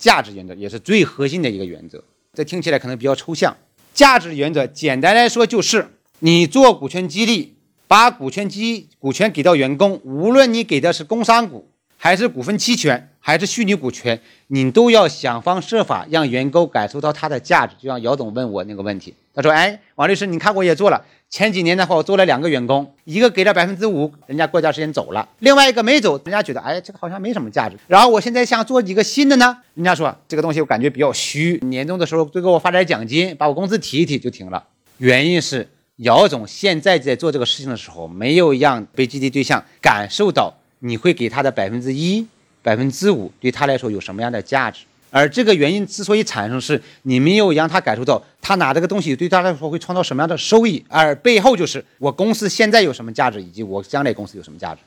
价值原则，也是最核心的一个原则。这听起来可能比较抽象。价值原则简单来说就是，你做股权激励，把股权激股权给到员工，无论你给的是工商股，还是股份期权，还是虚拟股权，你都要想方设法让员工感受到它的价值。就像姚总问我那个问题，他说：“哎，王律师，你看我也做了。”前几年的话，我做了两个员工，一个给了百分之五，人家过段时间走了；另外一个没走，人家觉得哎，这个好像没什么价值。然后我现在想做几个新的呢，人家说这个东西我感觉比较虚，年终的时候多给我发点奖金，把我工资提一提就停了。原因是姚总现在在做这个事情的时候，没有让被激励对象感受到你会给他的百分之一、百分之五对他来说有什么样的价值。而这个原因之所以产生，是你没有让他感受到他拿这个东西对他来说会创造什么样的收益，而背后就是我公司现在有什么价值，以及我将来公司有什么价值。